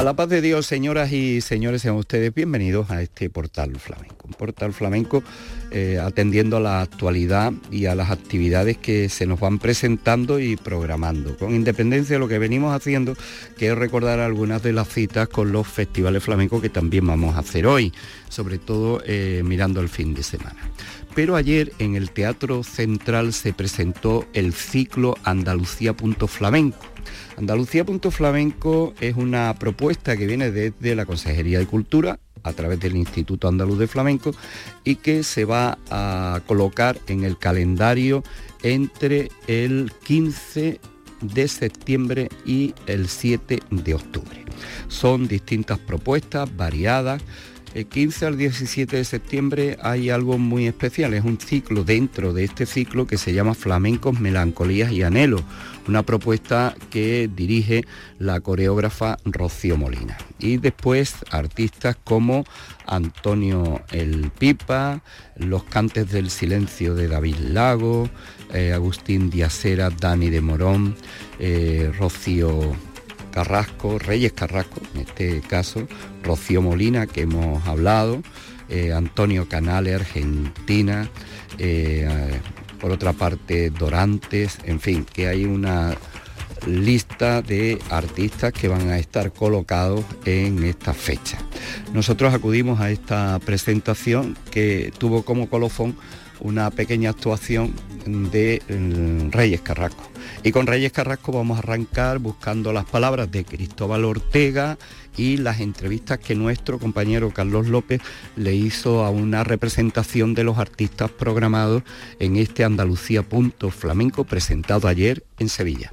A la paz de Dios, señoras y señores, sean ustedes bienvenidos a este portal flamenco. Un portal flamenco eh, atendiendo a la actualidad y a las actividades que se nos van presentando y programando, con independencia de lo que venimos haciendo, quiero recordar algunas de las citas con los festivales flamencos que también vamos a hacer hoy, sobre todo eh, mirando el fin de semana. Pero ayer en el Teatro Central se presentó el ciclo Andalucía Flamenco Andalucía Punto Flamenco es una propuesta que viene desde la Consejería de Cultura a través del Instituto Andaluz de Flamenco y que se va a colocar en el calendario entre el 15 de septiembre y el 7 de octubre. Son distintas propuestas variadas el 15 al 17 de septiembre hay algo muy especial, es un ciclo dentro de este ciclo que se llama Flamencos, Melancolías y Anhelo, una propuesta que dirige la coreógrafa Rocío Molina. Y después artistas como Antonio El Pipa, Los Cantes del Silencio de David Lago, eh, Agustín Diacera, Dani de Morón, eh, Rocío Carrasco, Reyes Carrasco, en este caso, Rocío Molina, que hemos hablado, eh, Antonio Canale, Argentina, eh, por otra parte Dorantes, en fin, que hay una lista de artistas que van a estar colocados en esta fecha. Nosotros acudimos a esta presentación que tuvo como colofón una pequeña actuación de mm, Reyes Carrasco. Y con Reyes Carrasco vamos a arrancar buscando las palabras de Cristóbal Ortega y las entrevistas que nuestro compañero Carlos López le hizo a una representación de los artistas programados en este Andalucía Punto Flamenco presentado ayer en Sevilla.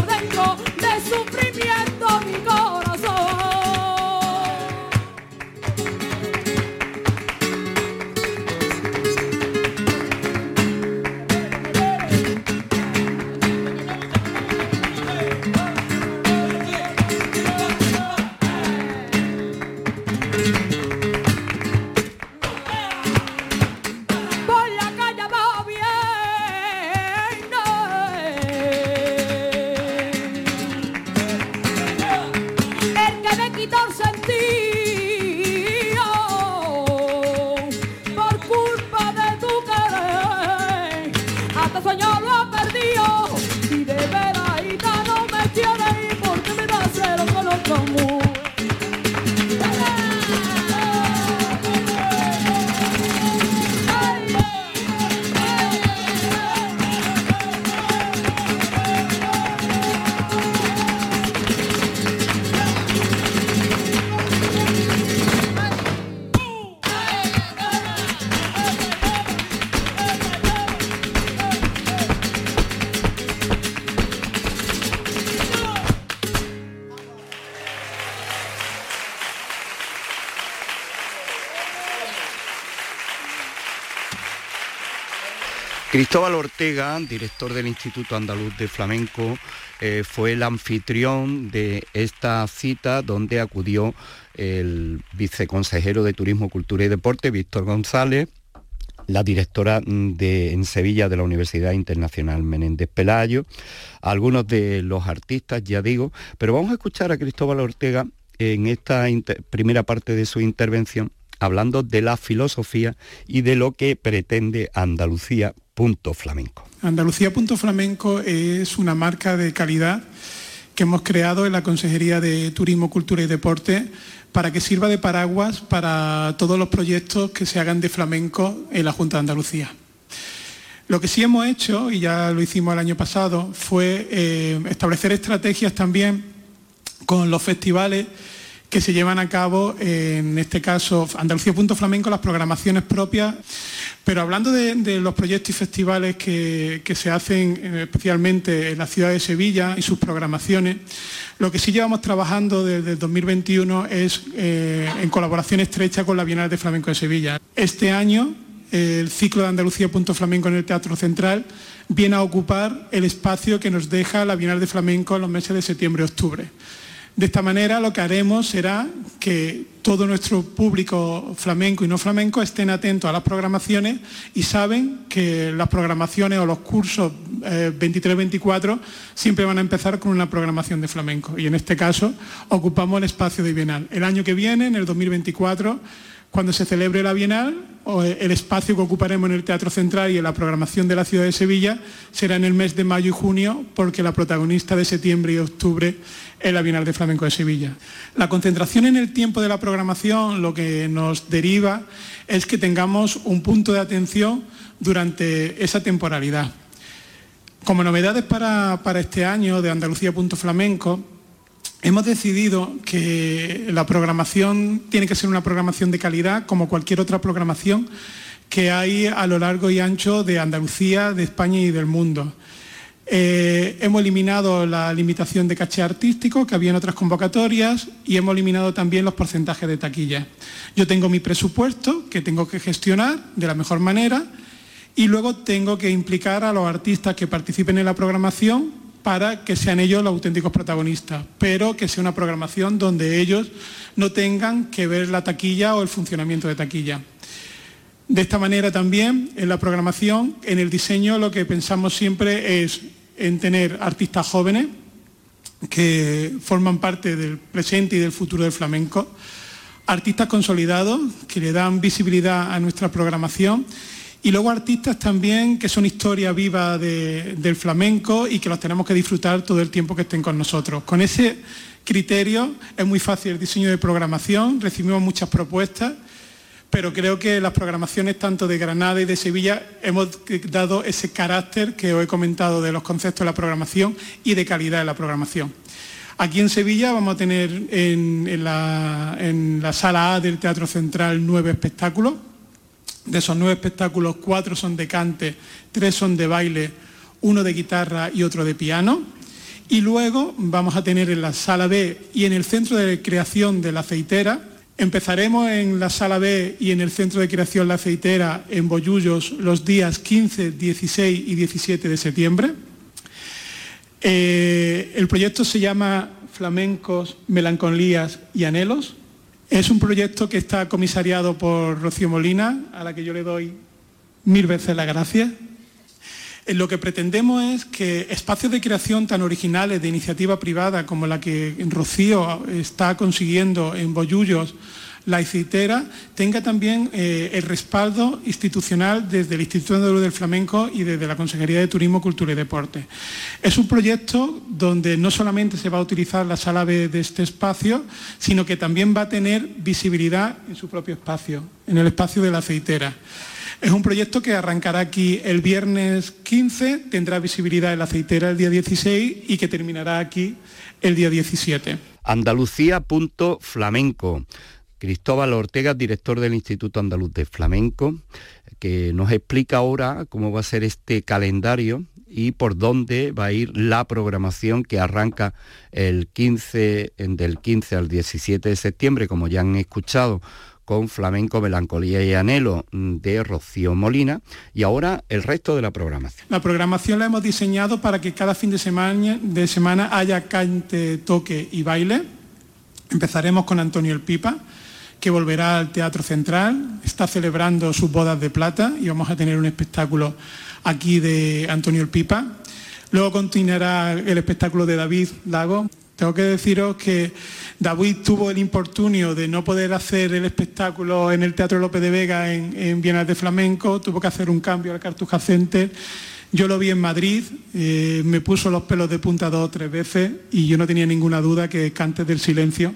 Ortega, director del Instituto Andaluz de Flamenco, eh, fue el anfitrión de esta cita donde acudió el viceconsejero de Turismo, Cultura y Deporte, Víctor González, la directora de, en Sevilla de la Universidad Internacional Menéndez Pelayo, algunos de los artistas, ya digo, pero vamos a escuchar a Cristóbal Ortega en esta primera parte de su intervención hablando de la filosofía y de lo que pretende Andalucía Flamenco. Andalucía Flamenco es una marca de calidad que hemos creado en la Consejería de Turismo, Cultura y Deporte para que sirva de paraguas para todos los proyectos que se hagan de flamenco en la Junta de Andalucía. Lo que sí hemos hecho, y ya lo hicimos el año pasado, fue eh, establecer estrategias también con los festivales que se llevan a cabo, en este caso Andalucía Punto Flamenco, las programaciones propias. Pero hablando de, los proyectos y festivales que, se hacen eh, especialmente en la ciudad de Sevilla y sus programaciones, lo que sí llevamos trabajando desde el 2021 es eh, en colaboración estrecha con la Bienal de Flamenco de Sevilla. Este año el ciclo de Andalucía Punto Flamenco en el Teatro Central viene a ocupar el espacio que nos deja la Bienal de Flamenco en los meses de septiembre y octubre. De esta manera lo que haremos será que todo nuestro público flamenco y no flamenco estén atentos a las programaciones y saben que las programaciones o los cursos 23-24 eh, siempre van a empezar con una programación de flamenco y en este caso ocupamos el espacio de Bienal. El año que viene, en el 2024, cuando se celebre la Bienal, el espacio que ocuparemos en el Teatro Central y en la programación de la ciudad de Sevilla será en el mes de mayo y junio, porque la protagonista de septiembre y octubre es la Bienal de Flamenco de Sevilla. La concentración en el tiempo de la programación lo que nos deriva es que tengamos un punto de atención durante esa temporalidad. Como novedades para, para este año de Andalucía Flamenco, hemos decidido que la programación tiene que ser una programación de calidad, como cualquier otra programación que hay a lo largo y ancho de Andalucía, de España y del mundo. Eh, hemos eliminado la limitación de caché artístico que había en otras convocatorias y hemos eliminado también los porcentajes de taquilla. Yo tengo mi presupuesto que tengo que gestionar de la mejor manera y luego tengo que implicar a los artistas que participen en la programación para que sean ellos los auténticos protagonistas, pero que sea una programación donde ellos no tengan que ver la taquilla o el funcionamiento de taquilla. De esta manera también en la programación, en el diseño, lo que pensamos siempre es en tener artistas jóvenes que forman parte del presente y del futuro del flamenco, artistas consolidados que le dan visibilidad a nuestra programación y luego artistas también que son historia viva del flamenco y que los tenemos que disfrutar todo el tiempo que estén con nosotros. Con ese criterio es muy fácil el diseño de programación, recibimos muchas propuestas pero creo que las programaciones tanto de Granada y de Sevilla hemos dado ese carácter que os he comentado de los conceptos de la programación y de calidad de la programación. Aquí en Sevilla vamos a tener en, la, en la sala A del Teatro Central nueve espectáculos. De esos nueve espectáculos, cuatro son de cante, tres son de baile, uno de guitarra y otro de piano. Y luego vamos a tener en la sala B y en el centro de creación de la aceitera Empezaremos en la sala B y en el Centro de Creación La Aceitera en Bollullos los días 15, 16 y 17 de septiembre. Eh, el proyecto se llama Flamencos, Melancolías y Anhelos. Es un proyecto que está comisariado por Rocío Molina, a la que yo le doy mil veces la gracia. Lo que pretendemos es que espacios de creación tan originales de iniciativa privada como la que Rocío está consiguiendo en Bollullos, la Icitera, tenga también eh, el respaldo institucional desde el Instituto Andaluz del Flamenco y desde la Consejería de Turismo, Cultura y Deporte. Es un proyecto donde no solamente se va a utilizar la sala B de este espacio, sino que también va a tener visibilidad en su propio espacio, en el espacio de la aceitera. Es un proyecto que arrancará aquí el viernes 15, tendrá visibilidad en la aceitera el día 16 y que terminará aquí el día 17. Andalucía.flamenco. Cristóbal Ortega, director del Instituto Andaluz de Flamenco, que nos explica ahora cómo va a ser este calendario y por dónde va a ir la programación que arranca el 15, del 15 al 17 de septiembre, como ya han escuchado con Flamenco, Melancolía y Anhelo de Rocío Molina y ahora el resto de la programación. La programación la hemos diseñado para que cada fin de semana, de semana haya cante, toque y baile. Empezaremos con Antonio El Pipa, que volverá al Teatro Central, está celebrando sus bodas de plata y vamos a tener un espectáculo aquí de Antonio El Pipa. Luego continuará el espectáculo de David Lago, tengo que deciros que David tuvo el importunio de no poder hacer el espectáculo en el Teatro López de Vega en, en de Flamenco, tuvo que hacer un cambio al Cartuja Center. Yo lo vi en Madrid, eh, me puso los pelos de punta dos o tres veces y yo no tenía ninguna duda que Cantes del Silencio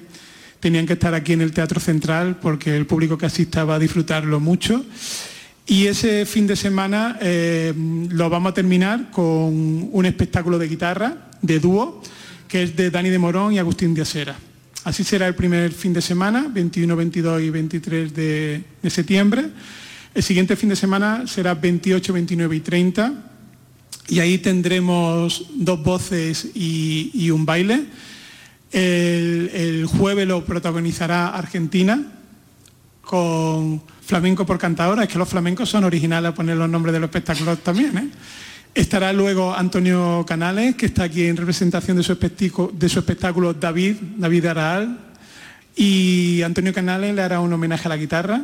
tenían que estar aquí en el Teatro Central porque el público que asista va a disfrutarlo mucho. Y ese fin de semana eh, lo vamos a terminar con un espectáculo de guitarra, de dúo, que es de Dani de Morón y Agustín de Asera. Así será el primer fin de semana, 21, 22 y 23 de, septiembre. El siguiente fin de semana será 28, 29 y 30. Y ahí tendremos dos voces y, un baile. El, jueves lo protagonizará Argentina con flamenco por cantadora. Es que los flamencos son originales a poner los nombres de los espectáculos también. ¿eh? Estará luego Antonio Canales, que está aquí en representación de su, espectáculo, David, David Araal. Y Antonio Canales le hará un homenaje a la guitarra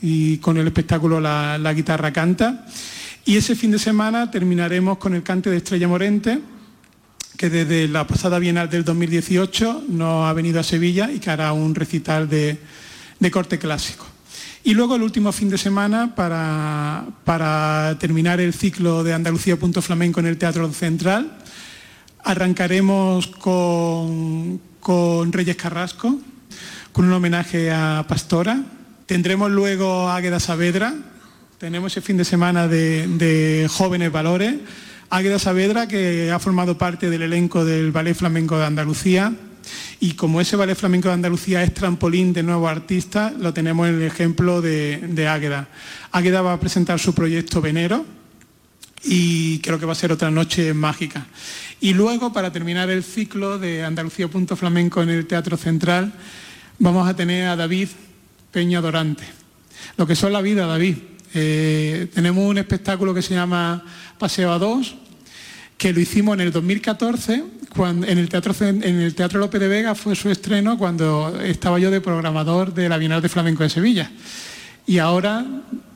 y con el espectáculo la, guitarra canta. Y ese fin de semana terminaremos con el cante de Estrella Morente, que desde la pasada Bienal del 2018 nos ha venido a Sevilla y que hará un recital de corte clásico. Y luego el último fin de semana, para, para terminar el ciclo de Andalucía Punto Flamenco en el Teatro Central, arrancaremos con, con Reyes Carrasco, con un homenaje a Pastora. Tendremos luego Águeda Saavedra, tenemos ese fin de semana de, de jóvenes valores. Águeda Saavedra, que ha formado parte del elenco del Ballet Flamenco de Andalucía Y como ese Ballet Flamenco de Andalucía es trampolín de nuevos artistas, lo tenemos en el ejemplo de, de Águeda. Águeda va a presentar su proyecto Venero, y creo que va a ser otra noche mágica. Y luego, para terminar el ciclo de Andalucía Punto Flamenco en el Teatro Central, vamos a tener a David Peña Dorante. Lo que son la vida, David. Eh, tenemos un espectáculo que se llama Paseo a dos, que lo hicimos en el 2014, cuando, en, el Teatro, en el Teatro López de Vega fue su estreno cuando estaba yo de programador de la Bienal de Flamenco de Sevilla. Y ahora,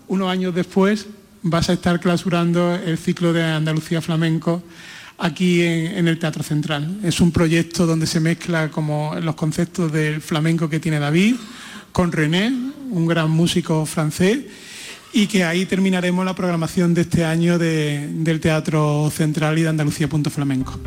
unos años después, vas a estar clausurando el ciclo de Andalucía Flamenco aquí en, el Teatro Central. Es un proyecto donde se mezcla como los conceptos del flamenco que tiene David con René, un gran músico francés, y que ahí terminaremos la programación de este año del Teatro Central y de Andalucía Punto Flamenco.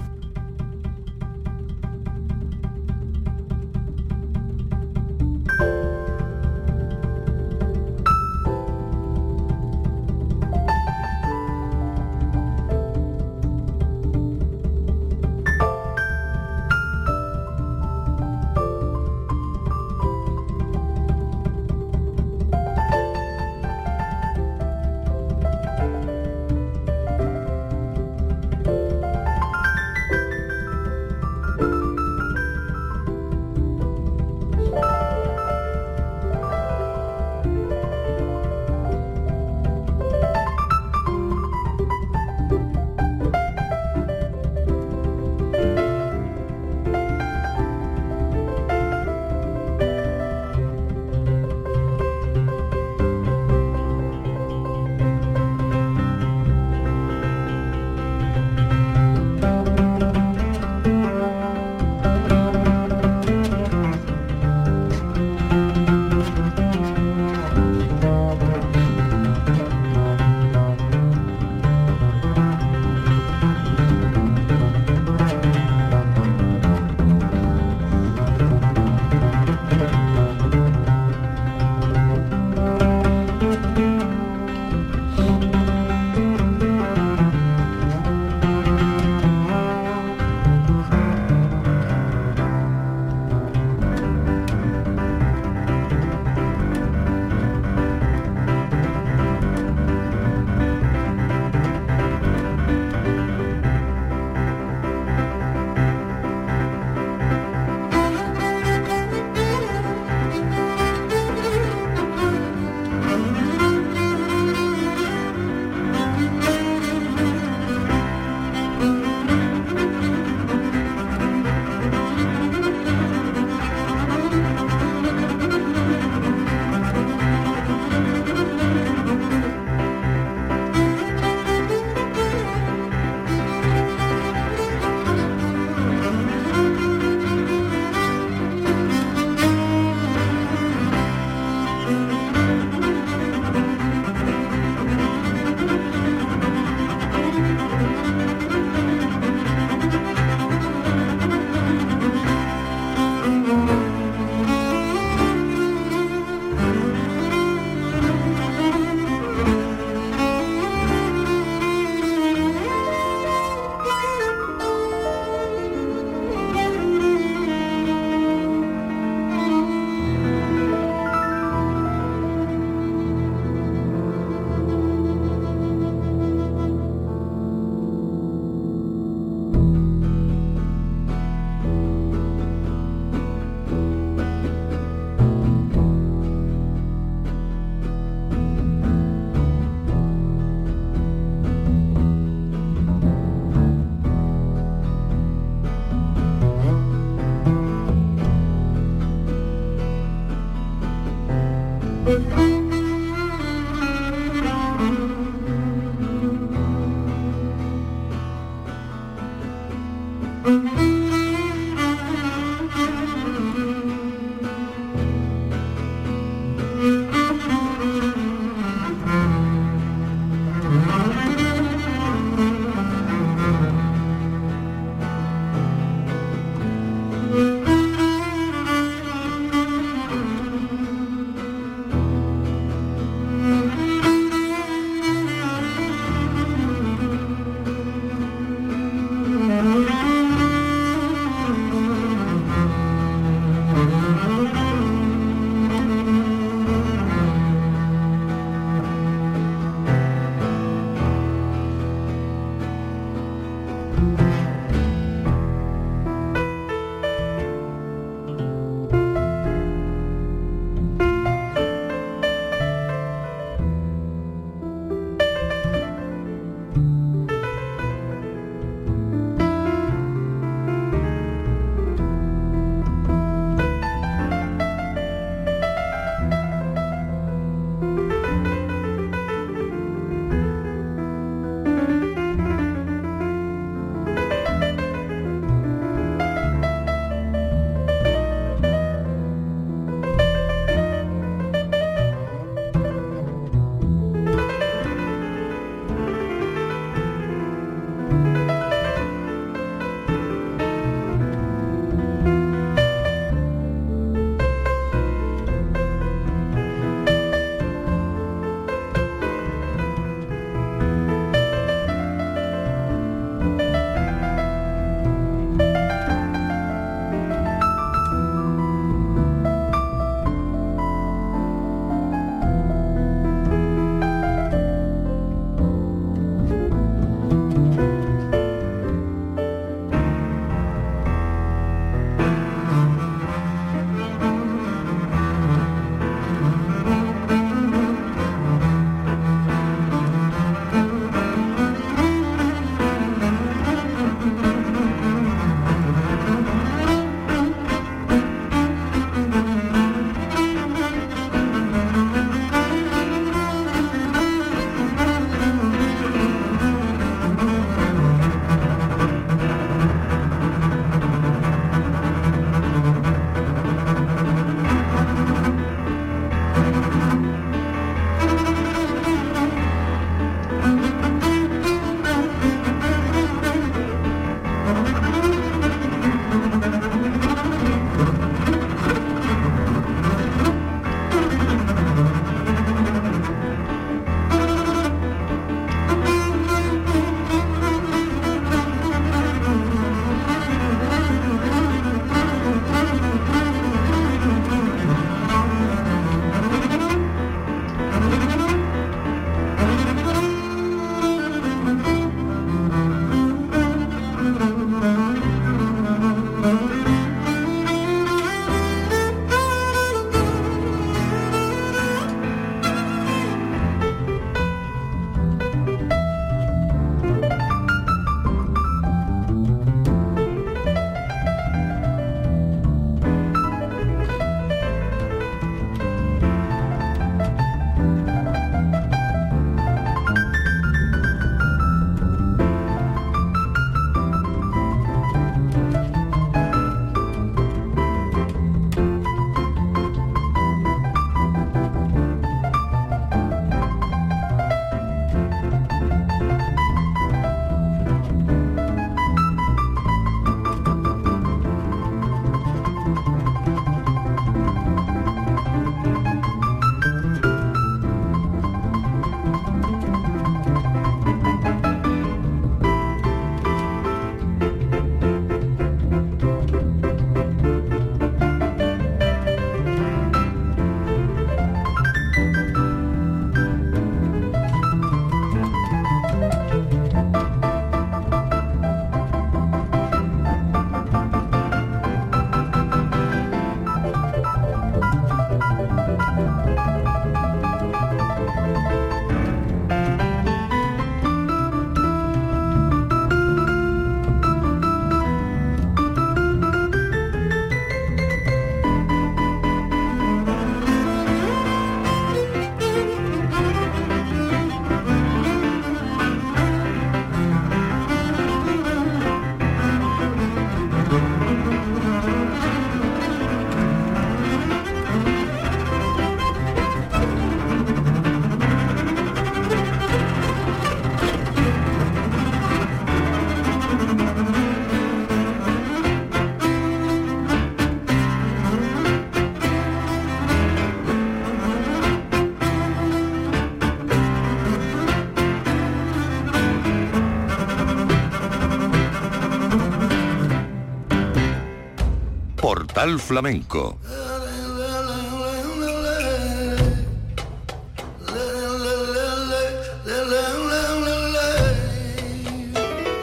Flamenco.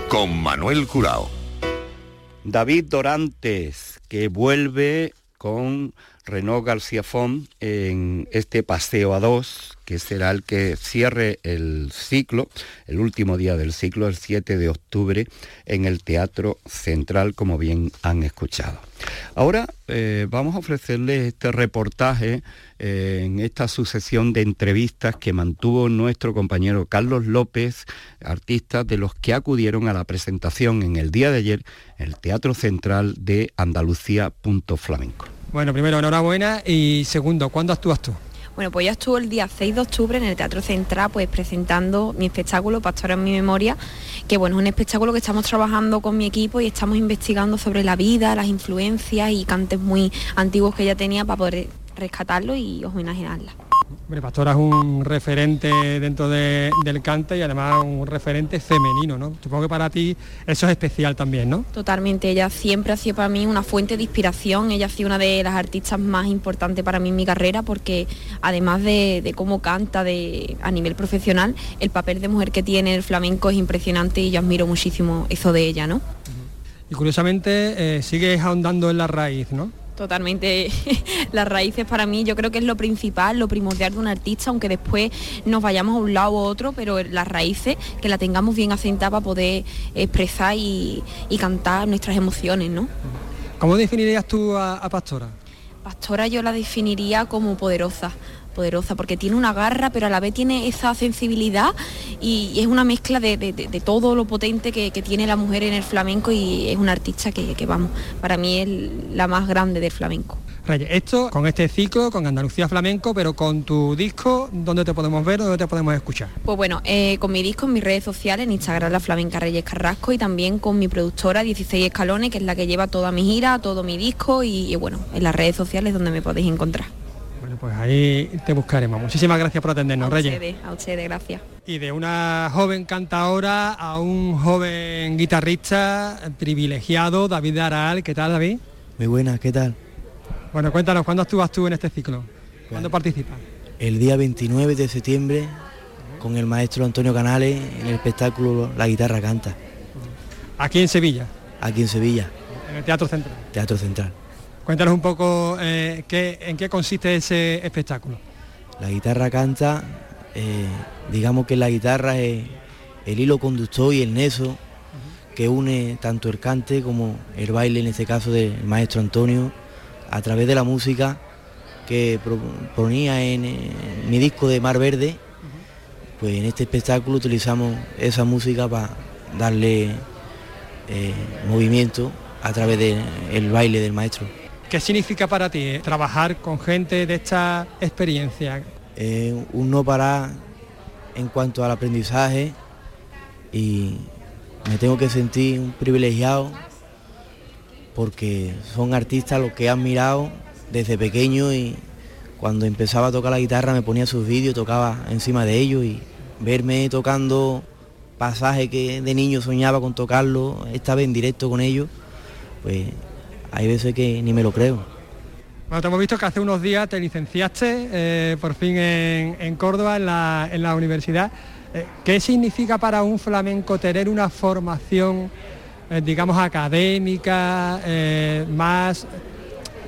Con Manuel Curao. David Dorantes, que vuelve con Renault García Font en este paseo a dos, que será el que cierre el ciclo, el último día del ciclo, el 7 de octubre, en el Teatro Central, como bien han escuchado. Ahora eh, vamos a ofrecerles este reportaje eh, en esta sucesión de entrevistas que mantuvo nuestro compañero Carlos López, artista de los que acudieron a la presentación en el día de ayer en el Teatro Central de Andalucía Flamenco. Bueno, primero, enhorabuena y segundo, ¿cuándo actúas tú? Bueno, pues ya estuvo el día 6 de octubre en el Teatro Central pues presentando mi espectáculo Pastora en mi memoria, que bueno, es un espectáculo que estamos trabajando con mi equipo y estamos investigando sobre la vida, las influencias y cantes muy antiguos que ella tenía para poder rescatarlo y homenajearla. Hombre, Pastora es un referente dentro del cante y además un referente femenino, ¿no? Supongo que para ti eso es especial también, ¿no? Totalmente, ella siempre ha sido para mí una fuente de inspiración, ella ha sido una de las artistas más importantes para mí en mi carrera porque además de, cómo canta de, a nivel profesional, el papel de mujer que tiene el flamenco es impresionante y yo admiro muchísimo eso de ella, ¿no? Y curiosamente eh, sigues ahondando en la raíz, ¿no? Totalmente. Las raíces para mí yo creo que es lo principal, lo primordial de un artista, aunque después nos vayamos a un lado u otro, pero las raíces, que la tengamos bien asentada para poder expresar y, cantar nuestras emociones, ¿no? ¿Cómo definirías tú a Pastora? Pastora yo la definiría como poderosa, poderosa, porque tiene una garra, pero a la vez tiene esa sensibilidad y, es una mezcla de, todo lo potente que, tiene la mujer en el flamenco y es una artista que, vamos, para mí es la más grande del flamenco. Reyes, esto con este ciclo, con Andalucía Flamenco, pero con tu disco, ¿dónde te podemos ver, dónde te podemos escuchar? Pues bueno, eh, con mi disco en mis redes sociales, en Instagram La Flamenca Reyes Carrasco y también con mi productora 16 Escalones, que es la que lleva toda mi gira, todo mi disco y bueno, en las redes sociales donde me podéis encontrar pues ahí te buscaremos. Muchísimas gracias por atendernos, a Reyes. Ustedes, a ustedes, gracias. Y de una joven cantadora a un joven guitarrista privilegiado, David Aral. ¿Qué tal, David? Muy buena, ¿qué tal? Bueno, cuéntanos, ¿cuándo actúas tú en este ciclo? ¿Cuándo participas? el día 29 de septiembre con el maestro Antonio Canales en el espectáculo La guitarra canta. Aquí en Sevilla. Aquí en Sevilla. En el Teatro Central. Teatro Central. Cuéntanos un poco eh, en qué consiste ese espectáculo. La guitarra canta, eh, digamos que la guitarra es el hilo conductor y el neso que une tanto el cante como el baile, en este caso del maestro Antonio, a través de la música que ponía en, mi disco de Mar Verde, pues en este espectáculo utilizamos esa música para darle eh, movimiento a través del baile del maestro. ¿Qué significa para ti trabajar con gente de esta experiencia? un no parar en cuanto al aprendizaje y me tengo que sentir un privilegiado porque son artistas los que he admirado desde pequeño y cuando empezaba a tocar la guitarra me ponía sus vídeos, tocaba encima de ellos y verme tocando pasajes que de niño soñaba con tocarlo, esta vez en directo con ellos, pues hay veces que ni me lo creo. Bueno, te hemos visto que hace unos días te licenciaste eh, por fin en, Córdoba, en la, universidad. Eh, ¿Qué significa para un flamenco tener una formación, eh, digamos, académica, más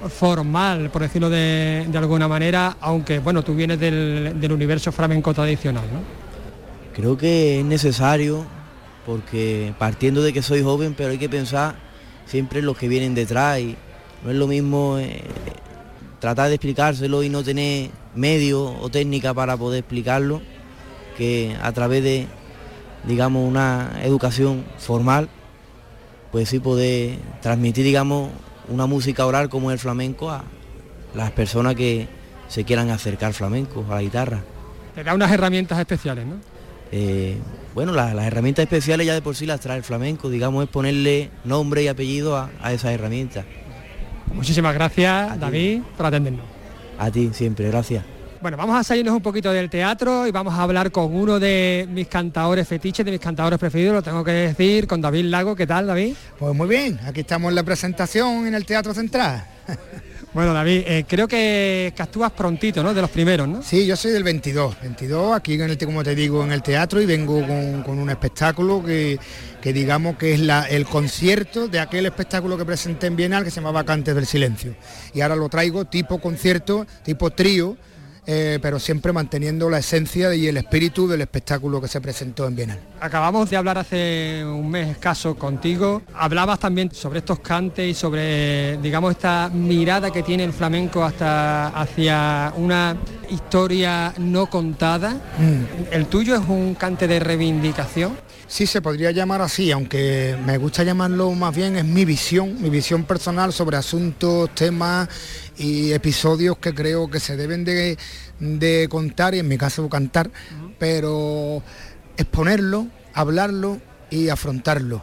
formal, por decirlo de, alguna manera, aunque bueno, tú vienes del, universo flamenco tradicional, ¿no? Creo que es necesario, porque partiendo de que soy joven, pero hay que pensar siempre los que vienen detrás y no es lo mismo eh, tratar de explicárselo y no tener medio o técnica para poder explicarlo que a través de digamos una educación formal pues sí poder transmitir digamos una música oral como el flamenco a las personas que se quieran acercar flamenco, a la guitarra. Te da unas herramientas especiales, ¿no? Eh, bueno, las, herramientas especiales ya de por sí las trae el flamenco, digamos, es ponerle nombre y apellido a, esas herramientas. Muchísimas gracias, David, por atendernos. A ti, siempre, gracias. Bueno, vamos a salirnos un poquito del teatro y vamos a hablar con uno de mis cantadores fetiches, de mis cantadores preferidos, lo tengo que decir, con David Lago. ¿Qué tal, David? Pues muy bien, aquí estamos en la presentación en el Teatro Central. Bueno, David, eh, creo que, actúas prontito, ¿no? De los primeros, ¿no? Sí, yo soy del 22, 22 aquí en el, como te digo, en el teatro y vengo con, un espectáculo que, digamos que es la, el concierto de aquel espectáculo que presenté en Bienal que se llamaba Cantes del Silencio. Y ahora lo traigo tipo concierto, tipo trío, eh, pero siempre manteniendo la esencia y el espíritu del espectáculo que se presentó en Bienal. Acabamos de hablar hace un mes escaso contigo, hablabas también sobre estos cantes y sobre, digamos, esta mirada que tiene el flamenco hasta hacia una historia no contada. Mm. ¿El tuyo es un cante de reivindicación? Sí, se podría llamar así, aunque me gusta llamarlo más bien es mi visión, mi visión personal sobre asuntos, temas y episodios que creo que se deben de, contar y en mi caso cantar, pero exponerlo, hablarlo y afrontarlo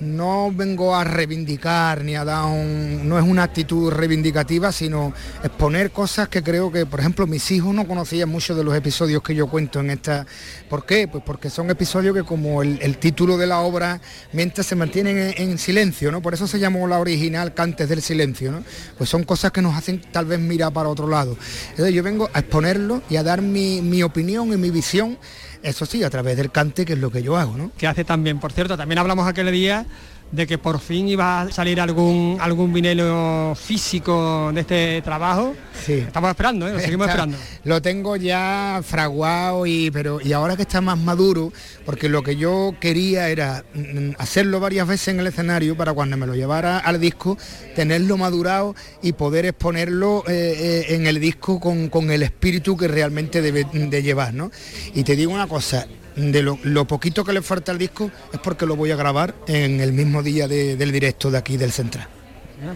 no vengo a reivindicar ni a dar un... no es una actitud reivindicativa, sino exponer cosas que creo que, por ejemplo, mis hijos no conocían mucho de los episodios que yo cuento en esta... ¿Por qué? Pues porque son episodios que como el, título de la obra, mientras se mantienen en, silencio, ¿no? Por eso se llamó la original Cantes del Silencio, ¿no? Pues son cosas que nos hacen tal vez mirar para otro lado. Entonces yo vengo a exponerlo y a dar mi, mi opinión y mi visión eso sí, a través del cante, que es lo que yo hago, ¿no? Que hace también, por cierto, también hablamos aquel día de que por fin iba a salir algún algún vinilo físico de este trabajo. Sí. Estamos esperando, ¿eh? lo seguimos esperando. Lo tengo ya fraguado y pero y ahora que está más maduro, porque lo que yo quería era mm, hacerlo varias veces en el escenario para cuando me lo llevara al disco, tenerlo madurado y poder exponerlo eh, eh, en el disco con, con, el espíritu que realmente debe de llevar, ¿no? Y te digo una cosa, de lo, poquito que le falta al disco es porque lo voy a grabar en el mismo día del directo de aquí del Central.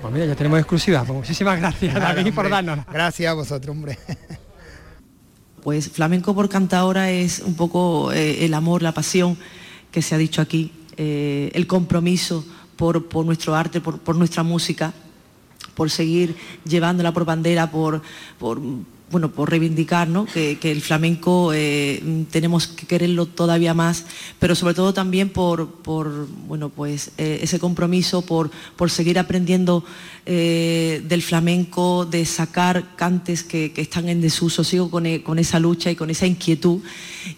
pues mira, ya tenemos exclusiva. Pues muchísimas gracias, David, por darnos. Gracias a vosotros, hombre. Pues flamenco por cantadora es un poco eh, el amor, la pasión que se ha dicho aquí, eh, el compromiso por, nuestro arte, por, nuestra música, por seguir llevándola por bandera, por, por bueno, por reivindicar que, el flamenco eh, tenemos que quererlo todavía más, pero sobre todo también por, bueno, pues, eh, ese compromiso, por, seguir aprendiendo eh, del flamenco, de sacar cantes que, están en desuso. Sigo con, esa lucha y con esa inquietud.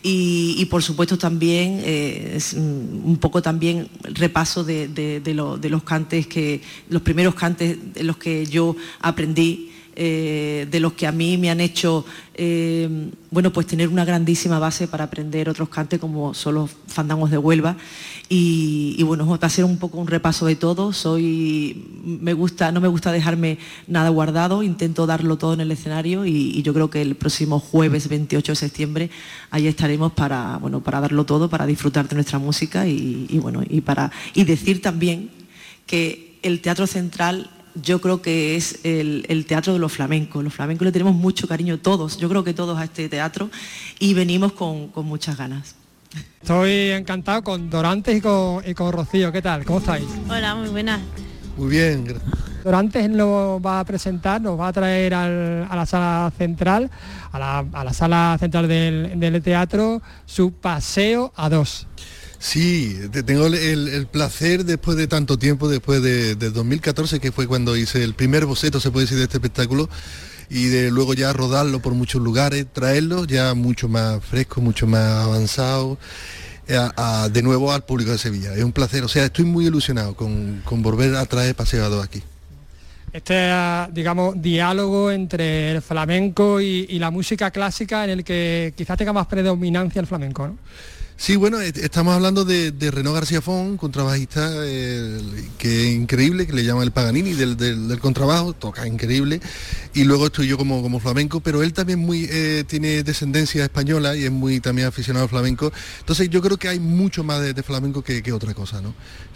Y, por supuesto también es un poco también repaso de, de los cantes que, los primeros cantes en los que yo aprendí eh, de los que a mí me han hecho eh, bueno, pues tener una grandísima base para aprender otros cantes como son los fandangos de Huelva. Y, bueno, va a ser un poco un repaso de todo. Soy, me gusta, no me gusta dejarme nada guardado, intento darlo todo en el escenario y, yo creo que el próximo jueves 28 de septiembre ahí estaremos para, bueno, para darlo todo, para disfrutar de nuestra música y, bueno, y para y decir también que el Teatro Central yo creo que es el, teatro de los flamencos. Los flamencos le tenemos mucho cariño todos, yo creo que todos a este teatro y venimos con, muchas ganas. Estoy encantado con Dorantes y con, y con Rocío. ¿Qué tal? ¿Cómo estáis? Hola, muy buenas. Muy bien. gracias. Dorantes nos va a presentar, nos va a traer a la sala central, a la, sala central del, del teatro, su paseo a dos. Sí, tengo el, placer después de tanto tiempo, después de, 2014, que fue cuando hice el primer boceto, se puede decir, de este espectáculo, y de luego ya rodarlo por muchos lugares, traerlo ya mucho más fresco, mucho más avanzado, eh, de nuevo al público de Sevilla. Es un placer, o sea, estoy muy ilusionado con, volver a traer Paseado aquí. Este, digamos, diálogo entre el flamenco y, y la música clásica en el que quizás tenga más predominancia el flamenco, ¿no? Sí, bueno, estamos hablando de, de García Font, contrabajista eh, que es increíble, que le llama el Paganini del, contrabajo, toca increíble. Y luego estoy yo como, como flamenco, pero él también muy, eh, tiene descendencia española y es muy también aficionado al flamenco. Entonces yo creo que hay mucho más de, flamenco que, otra cosa, ¿no?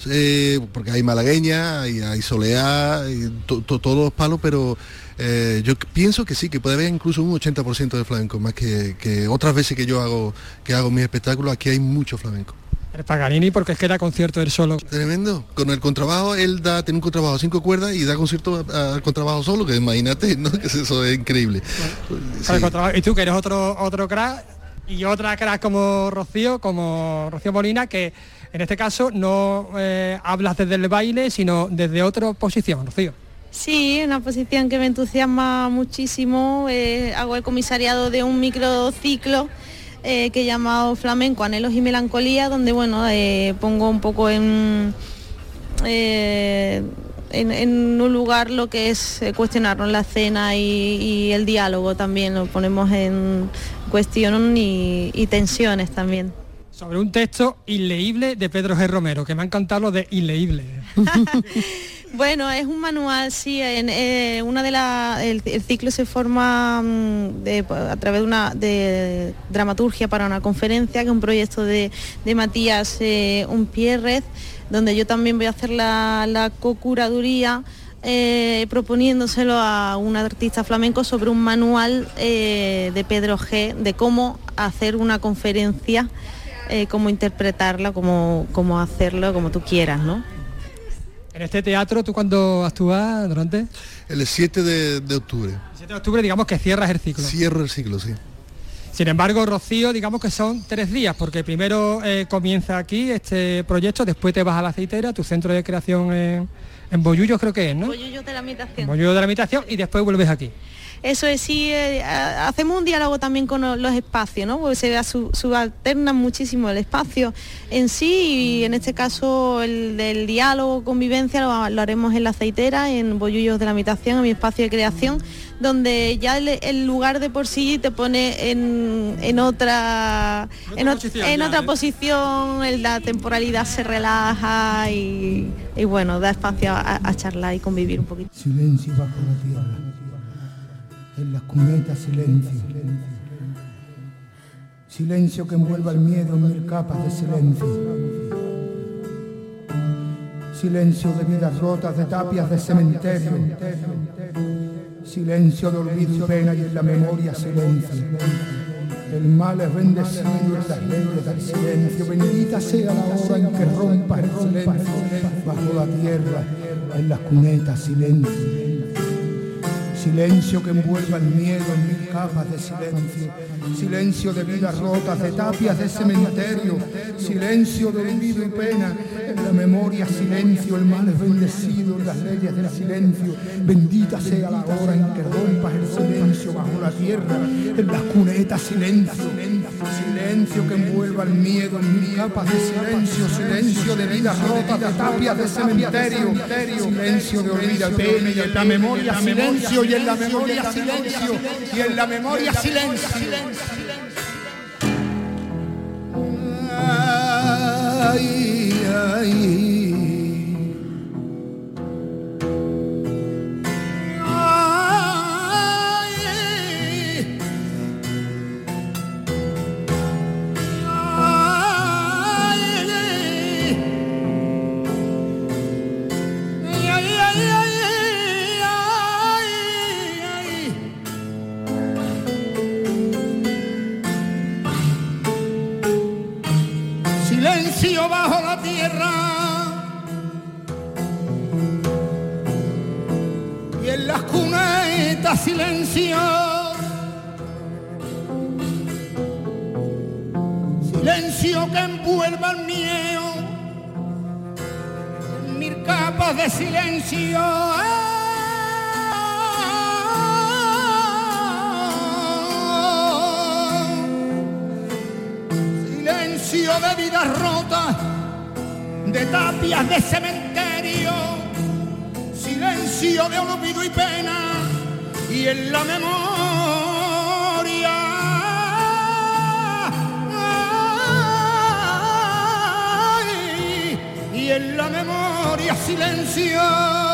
Eh, porque hay malagueña, hay, hay soleá, todos los palos, pero eh, yo pienso que sí, que puede haber incluso un 80% de flamenco, más que, otras veces que yo hago, que hago mis espectáculos, aquí hay mucho flamenco. El Paganini porque es que da concierto él solo. Tremendo. Con el contrabajo, él da, tiene un contrabajo cinco cuerdas y da concierto al contrabajo solo, que imagínate, ¿no? Que eso es increíble. Y tú que eres otro, otro crack y otra crack como Rocío, como Rocío Molina, que en este caso no eh, hablas desde el baile, sino desde otra posición, Rocío. Sí, una posición que me entusiasma muchísimo. Eh, hago el comisariado de un microciclo eh, que he llamado Flamenco, Anhelos y Melancolía, donde bueno, eh, pongo un poco en, en, un lugar lo que es cuestionarnos la escena y, el diálogo también, lo ponemos en cuestión y, y tensiones también sobre un texto inleíble de Pedro G. Romero, que me ha encantado lo de inleíble. Bueno, es un manual, sí. En, eh, una de la, el, ciclo se forma mm, a través de una de dramaturgia para una conferencia, que es un proyecto de, Matías eh, Unpierrez, donde yo también voy a hacer la, la co-curaduría. Eh, proponiéndoselo a un artista flamenco sobre un manual de Pedro G de cómo hacer una conferencia, cómo interpretarla, cómo, cómo hacerlo, como tú quieras, ¿no? En este teatro, ¿tú cuándo actúas, durante? El 7 de, octubre. El 7 de octubre, digamos que cierras el ciclo. Cierro el ciclo, sí. Sin embargo, Rocío, digamos que son tres días, porque primero eh, comienza aquí este proyecto, después te vas a la aceitera, tu centro de creación en, en creo que es, ¿no? Bollullo de la Habitación. Bollullo de la Habitación y después vuelves aquí. Eso es, sí, eh, hacemos un diálogo también con los espacios, ¿no? Porque se subalterna muchísimo el espacio en sí y en este caso el del diálogo, convivencia, lo, haremos en la aceitera, en Bollullos de la Habitación, en mi espacio de creación, donde ya el, lugar de por sí te pone en, otra en, otra posición, la temporalidad se relaja y, bueno, da espacio a, a charlar y convivir un poquito. Silencio bajo la tierra en las cunetas silencio. Silencio que envuelva el miedo en mil capas de silencio. Silencio de vidas rotas, de tapias de cementerio. Silencio de olvido pena y en la memoria silencio. El mal es bendecido en las leyes del silencio. Bendita sea la hora en que rompa el silencio bajo la tierra, en las cunetas silencio Silencio que envuelva el miedo en mil capas de silencio. Silencio de vidas rotas, de tapias de cementerio. Silencio de olvido y pena. En la memoria silencio, el mal es bendecido en las leyes del silencio. Bendita sea la hora en que rompas el silencio bajo la tierra. En las cunetas silencio. Silencio que envuelva el miedo en mil capas de silencio. Silencio de vidas rotas, de tapias de cementerio. Silencio de olvido y pena. En la memoria silencio en la memoria silencio y en la memoria silencio. Ay, ay. Silencio. Silencio que envuelva el miedo mil capas de silencio. Silencio de vidas rotas, de tapias de cementerio, silencio de olvido y pena, y en la memoria. y en la memoria. Silencio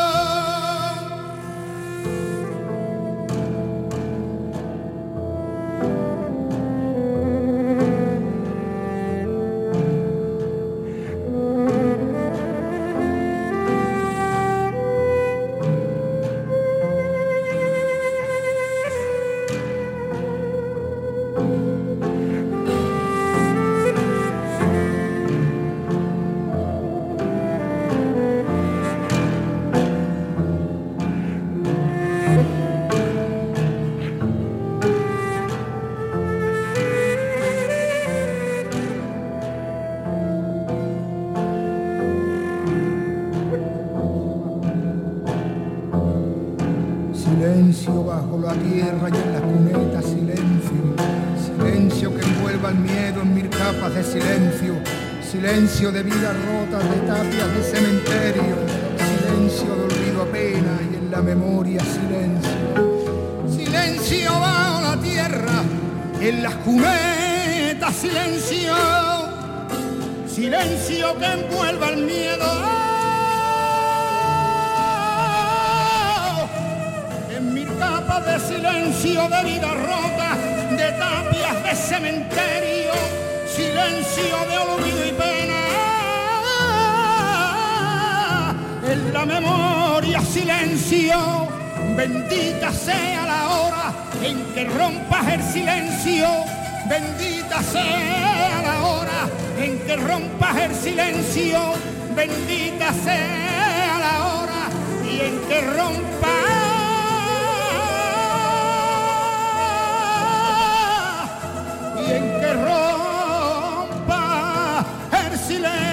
Silencio de vidas rotas, de tapias de cementerio. Silencio de olvido apenas y en la memoria silencio. Silencio bajo la tierra, en las cunetas silencio. Silencio que envuelva el miedo. en mil capas de silencio de vida rota, de tapias de cementerio, silencio de olvido y pena. En la memoria silencio, bendita sea la hora en que rompas el silencio, bendita sea la hora en que rompas el silencio, bendita sea la hora y en que rompas y en que rompa el silencio.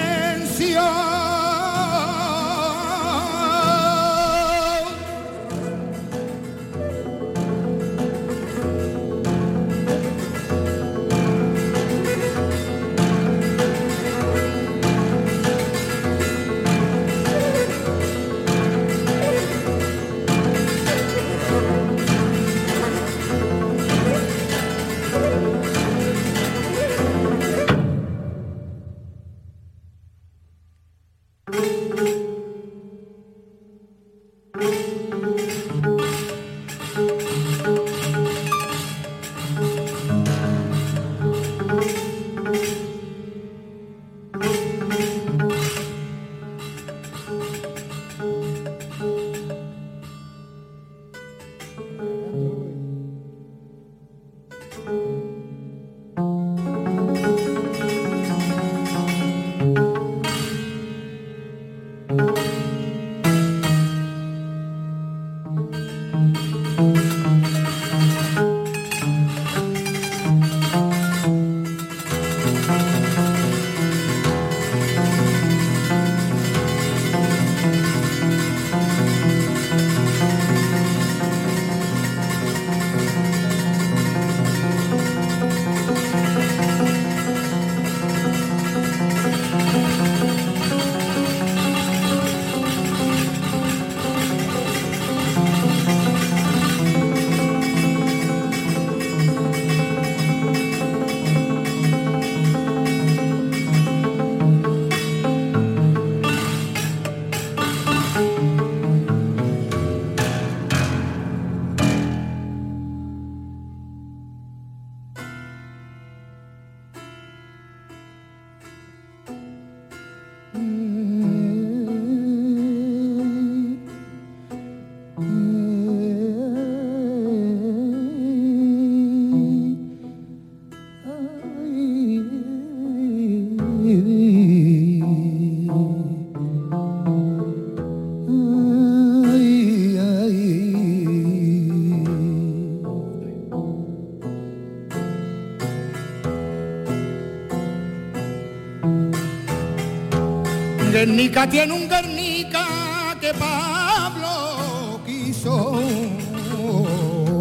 Guernica tiene un Guernica que Pablo quiso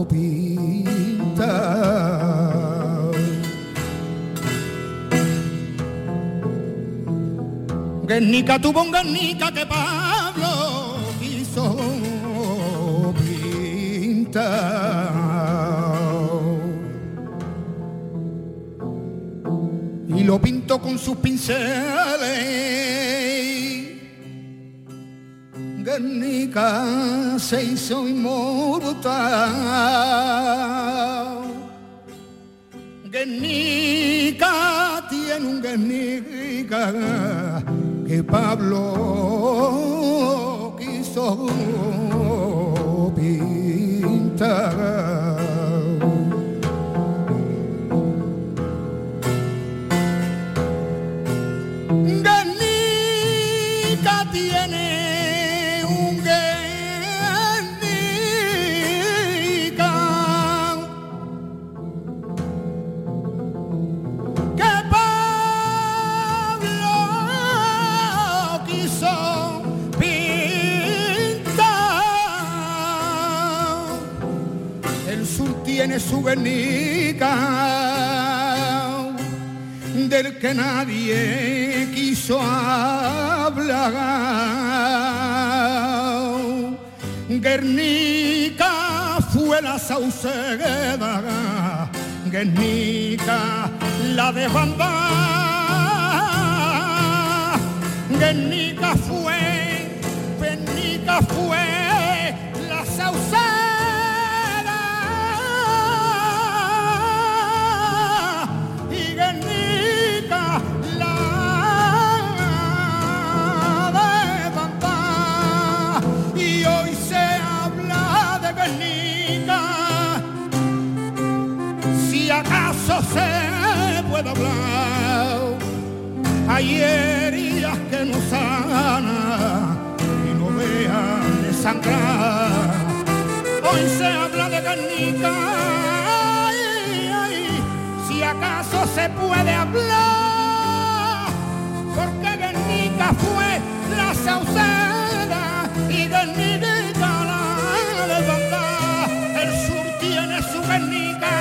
pintar. Guernica tuvo un Guernica que Pablo quiso pintar. Y lo pintó con sus pinceles. Guernica se hizo inmortal. Guernica tiene un Guernica que Pablo quiso pintar. Guernica del que nadie quiso hablar. Guernica fue la sauceda, Guernica la de Bamba. Guernica fue, Guernica fue la sauceda Hay heridas que no sanan y no vean de sangrar. Hoy se habla de ay, si acaso se puede hablar, porque Guernica fue la sauceda y Guernica la de Banda. El sur tiene su Guernica,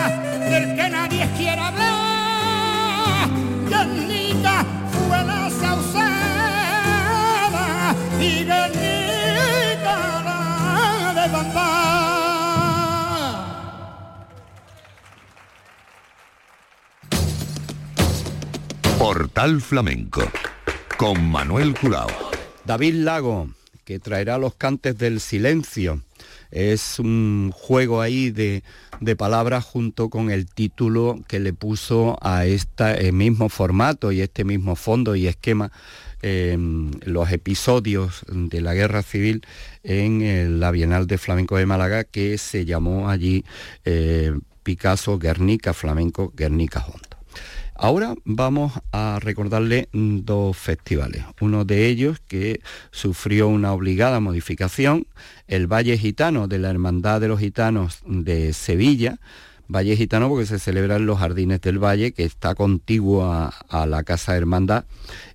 del que nadie quiere hablar. Y Guernica de Bamba. Portal Flamenco con Manuel Curao. David Lago, que traerá los cantes del silencio. Es un juego ahí de, de palabras junto con el título que le puso a este mismo formato y este mismo fondo y esquema eh, los episodios de la guerra civil en la Bienal de Flamenco de Málaga que se llamó allí eh, Picasso Guernica Flamenco Guernica Hondo. Ahora vamos a recordarle dos festivales. Uno de ellos que sufrió una obligada modificación, el Valle Gitano de la Hermandad de los Gitanos de Sevilla, Valle Gitano porque se celebra en los Jardines del Valle, que está contiguo a, la Casa Hermandad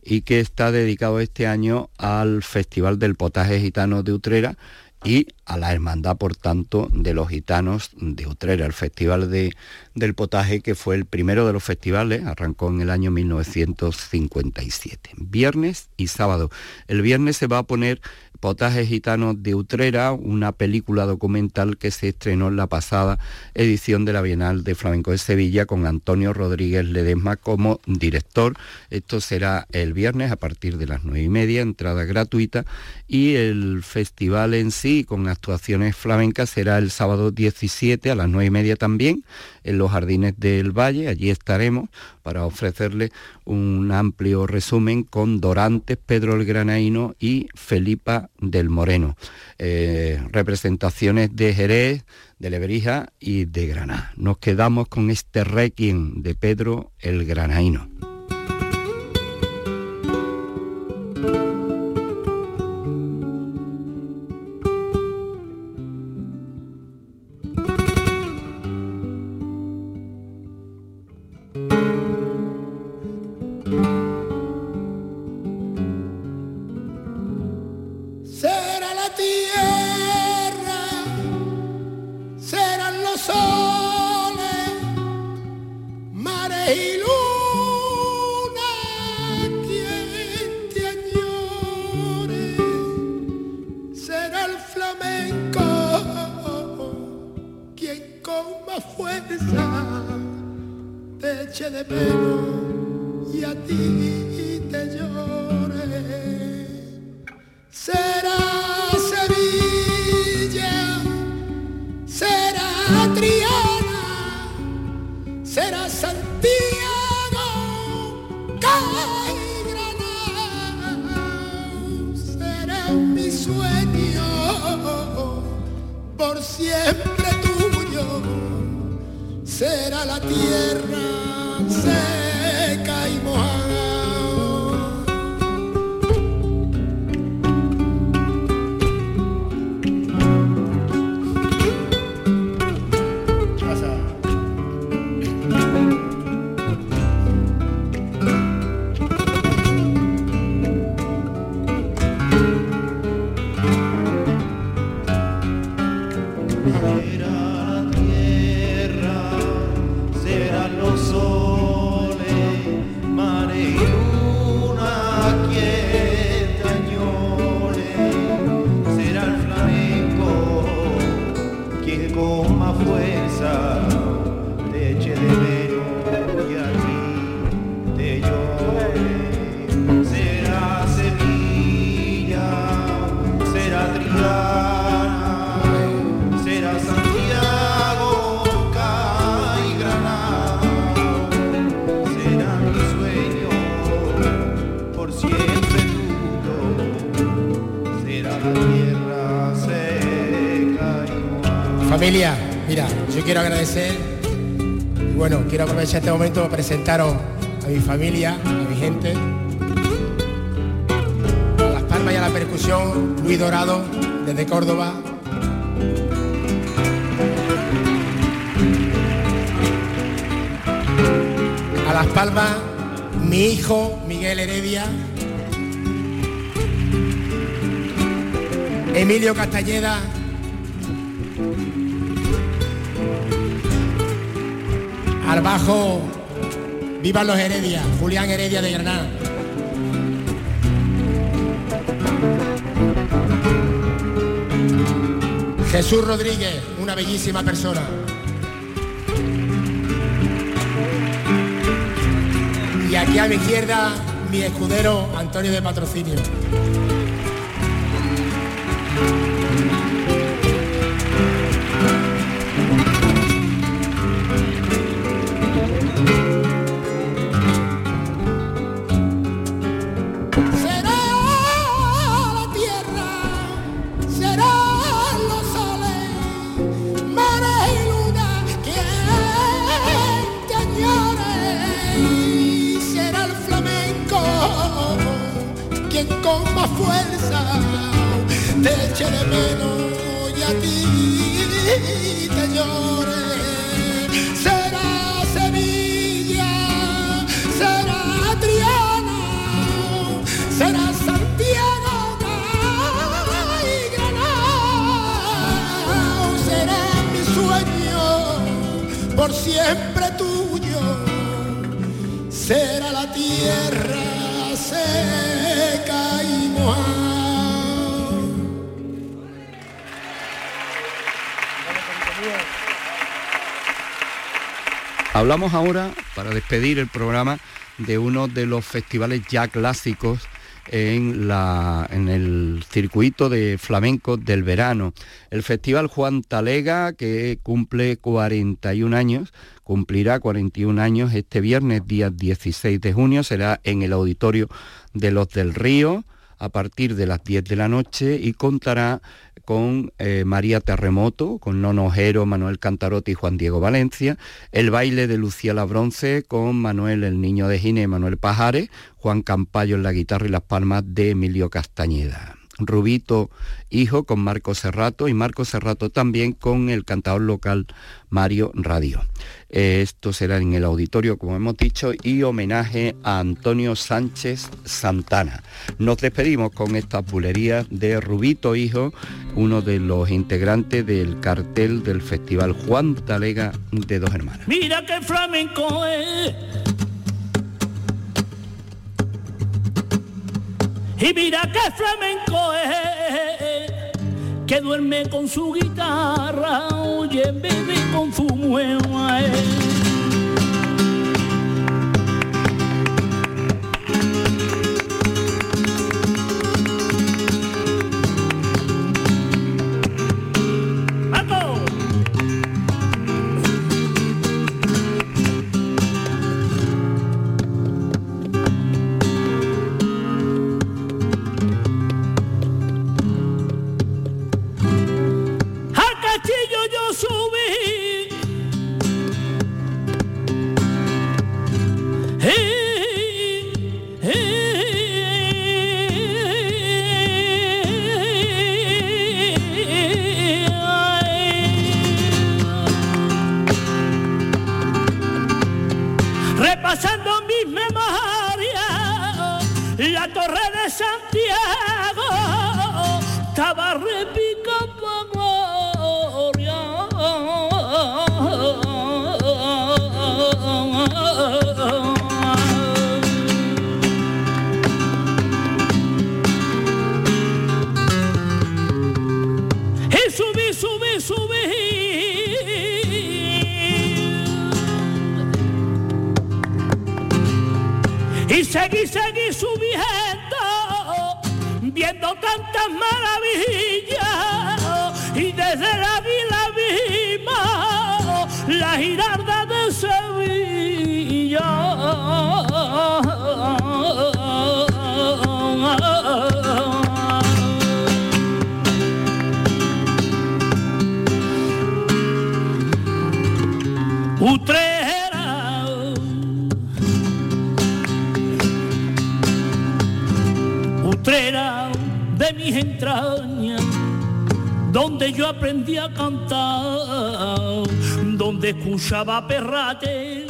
y que está dedicado este año al Festival del Potaje Gitano de Utrera y a la hermandad, por tanto, de los gitanos de Utrera, el Festival de, del Potaje, que fue el primero de los festivales, arrancó en el año 1957, viernes y sábado. El viernes se va a poner Potaje Gitano de Utrera, una película documental que se estrenó en la pasada edición de la Bienal de Flamenco de Sevilla con Antonio Rodríguez Ledesma como director. Esto será el viernes a partir de las nueve y media, entrada gratuita, y el festival en sí, con actuaciones flamencas, será el sábado 17 a las nueve y media también, en los Jardines del Valle. Allí estaremos para ofrecerle un amplio resumen con Dorantes, Pedro el Granaíno y Felipa del Moreno. Eh, representaciones de Jerez, de Lebrija y de Granada. Nos quedamos con este requiem de Pedro el Granaíno. La tierra Mira, yo quiero agradecer, y bueno, quiero aprovechar este momento para presentaros a mi familia, a mi gente, a las palmas y a la percusión, Luis Dorado, desde Córdoba. A las palmas, mi hijo Miguel Heredia, Emilio Castañeda, Al bajo, vivan los Heredia, Julián Heredia de Granada. Jesús Rodríguez, una bellísima persona. Y aquí a mi izquierda, mi escudero Antonio de Patrocinio. Por siempre tuyo, será la tierra Hablamos ahora, para despedir el programa, de uno de los festivales ya clásicos en, la, en el circuito de flamenco del verano. El Festival Juan Talega, que cumple 41 años, cumplirá 41 años este viernes, día 16 de junio, será en el auditorio de los del Río a partir de las 10 de la noche y contará con eh, María Terremoto, con Nono Ojero, Manuel Cantarote y Juan Diego Valencia, el baile de Lucía La Bronce con Manuel el Niño de Gine y Manuel Pajares, Juan Campayo en la guitarra y las palmas de Emilio Castañeda. Rubito Hijo con Marco Serrato y Marco Serrato también con el cantador local Mario Radio. Esto será en el auditorio, como hemos dicho, y homenaje a Antonio Sánchez Santana. Nos despedimos con estas bulerías de Rubito Hijo, uno de los integrantes del cartel del Festival Juan Talega de Dos Hermanas. Mira qué flamenco es. Y mira qué flamenco es. Que duerme con su guitarra, oye, bebe con su mueva. bruciava perrate